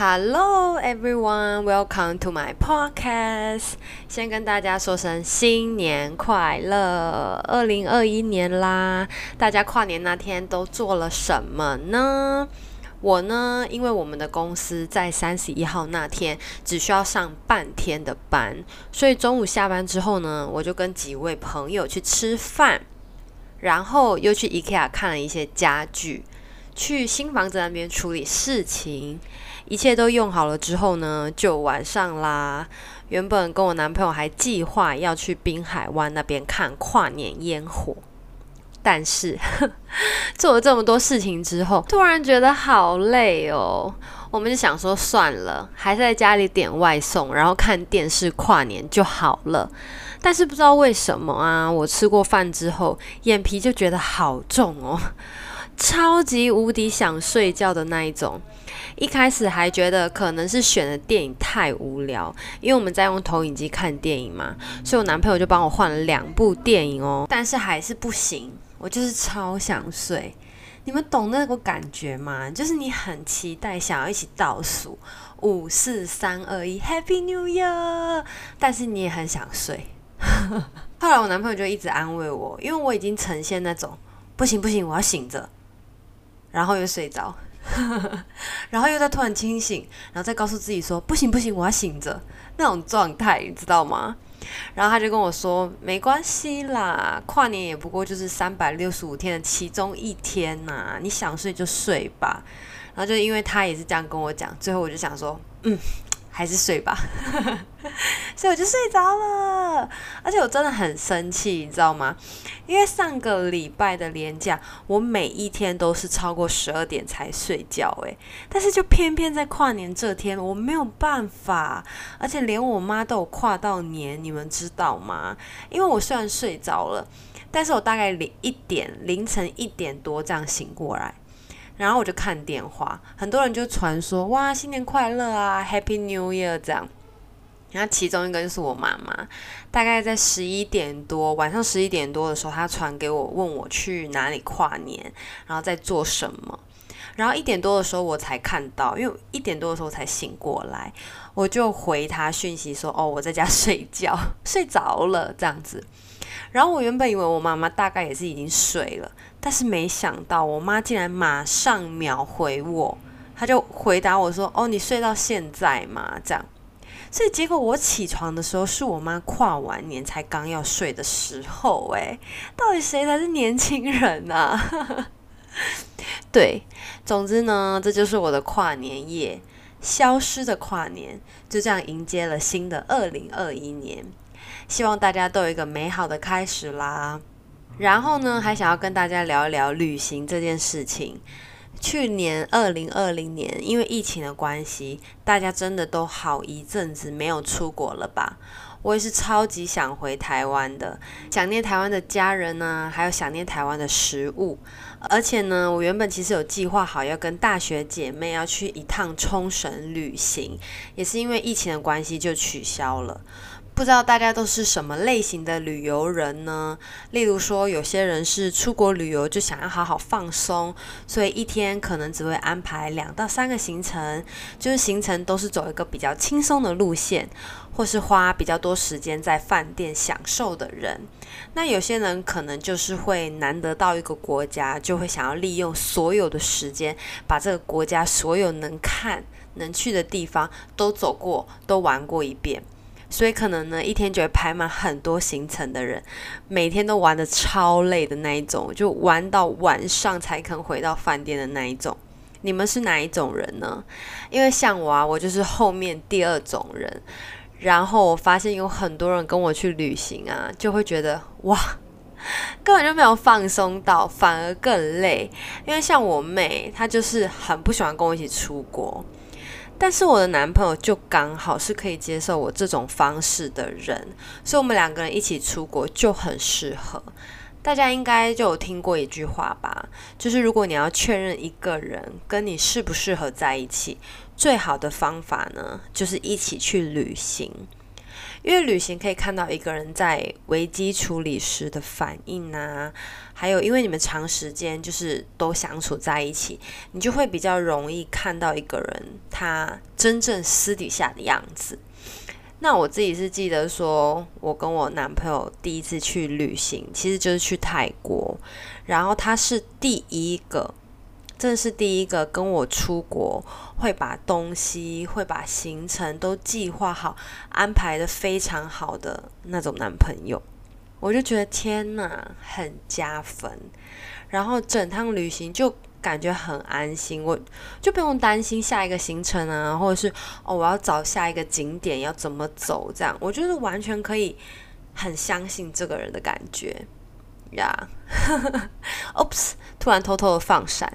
Hello everyone, welcome to my podcast. 先跟大家说声新年快乐，二零二一年啦！大家跨年那天都做了什么呢？我呢，因为我们的公司在三十一号那天只需要上半天的班，所以中午下班之后呢，我就跟几位朋友去吃饭，然后又去 IKEA 看了一些家具。去新房子那边处理事情，一切都用好了之后呢，就晚上啦。原本跟我男朋友还计划要去滨海湾那边看跨年烟火，但是 做了这么多事情之后，突然觉得好累哦。我们就想说算了，还是在家里点外送，然后看电视跨年就好了。但是不知道为什么啊，我吃过饭之后，眼皮就觉得好重哦。超级无敌想睡觉的那一种，一开始还觉得可能是选的电影太无聊，因为我们在用投影机看电影嘛，所以我男朋友就帮我换了两部电影哦，但是还是不行，我就是超想睡。你们懂那个感觉吗？就是你很期待想要一起倒数五四三二一 Happy New Year，但是你也很想睡。后来我男朋友就一直安慰我，因为我已经呈现那种不行不行，我要醒着。然后又睡着，然后又在突然清醒，然后再告诉自己说不行不行，我要醒着那种状态，你知道吗？然后他就跟我说没关系啦，跨年也不过就是三百六十五天的其中一天呐、你想睡就睡吧。然后就因为他也是这样跟我讲，最后我就想说嗯。还是睡吧，所以我就睡着了。而且我真的很生气，你知道吗？因为上个礼拜的连假，我每一天都是超过十二点才睡觉，诶，但是就偏偏在跨年这天，我没有办法，而且连我妈都有跨到年，你们知道吗？因为我虽然睡着了，但是我大概零一点凌晨一点多这样醒过来。然后我就看电话，很多人就传说哇，新年快乐啊，Happy New Year 这样。然后其中一个就是我妈妈，大概在十一点多，晚上十一点多的时候，她传给我，问我去哪里跨年，然后在做什么。然后一点多的时候我才看到，因为一点多的时候才醒过来，我就回她讯息说，哦，我在家睡觉，睡着了这样子。然后我原本以为我妈妈大概也是已经睡了，但是没想到我妈竟然马上秒回我，她就回答我说：“哦，你睡到现在吗？”这样，所以结果我起床的时候是我妈跨完年才刚要睡的时候，诶，到底谁才是年轻人啊？对，总之呢，这就是我的跨年夜，消失的跨年，就这样迎接了新的二零二一年。希望大家都有一个美好的开始啦。然后呢，还想要跟大家聊一聊旅行这件事情。去年二零二零年，因为疫情的关系，大家真的都好一阵子没有出国了吧？我也是超级想回台湾的，想念台湾的家人呢，还有想念台湾的食物。而且呢，我原本其实有计划好要跟大学姐妹要去一趟冲绳旅行，也是因为疫情的关系就取消了。不知道大家都是什么类型的旅游人呢？例如说，有些人是出国旅游就想要好好放松，所以一天可能只会安排两到三个行程，就是行程都是走一个比较轻松的路线，或是花比较多时间在饭店享受的人。那有些人可能就是会难得到一个国家，就会想要利用所有的时间，把这个国家所有能看、能去的地方都走过、都玩过一遍。所以可能呢，一天就会排满很多行程的人，每天都玩得超累的那一种，就玩到晚上才肯回到饭店的那一种。你们是哪一种人呢？因为像我啊，我就是后面第二种人。然后我发现有很多人跟我去旅行啊，就会觉得哇，根本就没有放松到，反而更累。因为像我妹，她就是很不喜欢跟我一起出国。但是我的男朋友就刚好是可以接受我这种方式的人，所以我们两个人一起出国就很适合。大家应该就有听过一句话吧，就是如果你要确认一个人跟你适不适合在一起，最好的方法呢，就是一起去旅行。因为旅行可以看到一个人在危机处理时的反应啊，还有因为你们长时间就是都相处在一起，你就会比较容易看到一个人他真正私底下的样子。那我自己是记得说，我跟我男朋友第一次去旅行，其实就是去泰国，然后他是第一个。这是第一个跟我出国会把东西、会把行程都计划好、安排得非常好的那种男朋友，我就觉得天哪，很加分。然后整趟旅行就感觉很安心，我就不用担心下一个行程啊，或者是哦，我要找下一个景点要怎么走，这样我觉得完全可以很相信这个人的感觉。呀、yeah. 突然偷偷的放闪。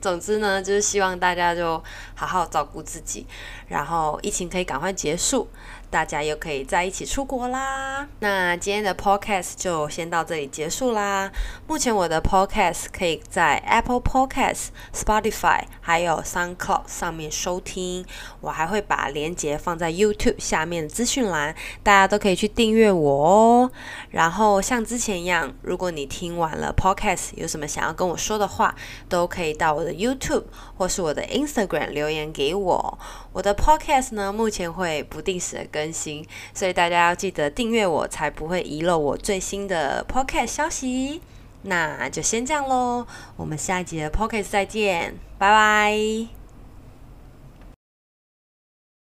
总之呢，就是希望大家就好好照顾自己，然后疫情可以赶快结束。大家又可以在一起出国啦！那今天的 podcast 就先到这里结束啦。目前我的 podcast 可以在 Apple Podcast、Spotify 还有 SoundCloud 上面收听。我还会把链接放在 YouTube 下面的资讯栏，大家都可以去订阅我哦。然后像之前一样，如果你听完了 podcast 有什么想要跟我说的话，都可以到我 YouTube 或是我的 Instagram 留言给我。我的 podcast 呢，目前会不定时的更新，所以大家要记得订阅我，才不会遗漏我最新的 podcast 消息。那就先这样喽，我们下一集的 podcast 再见，拜拜。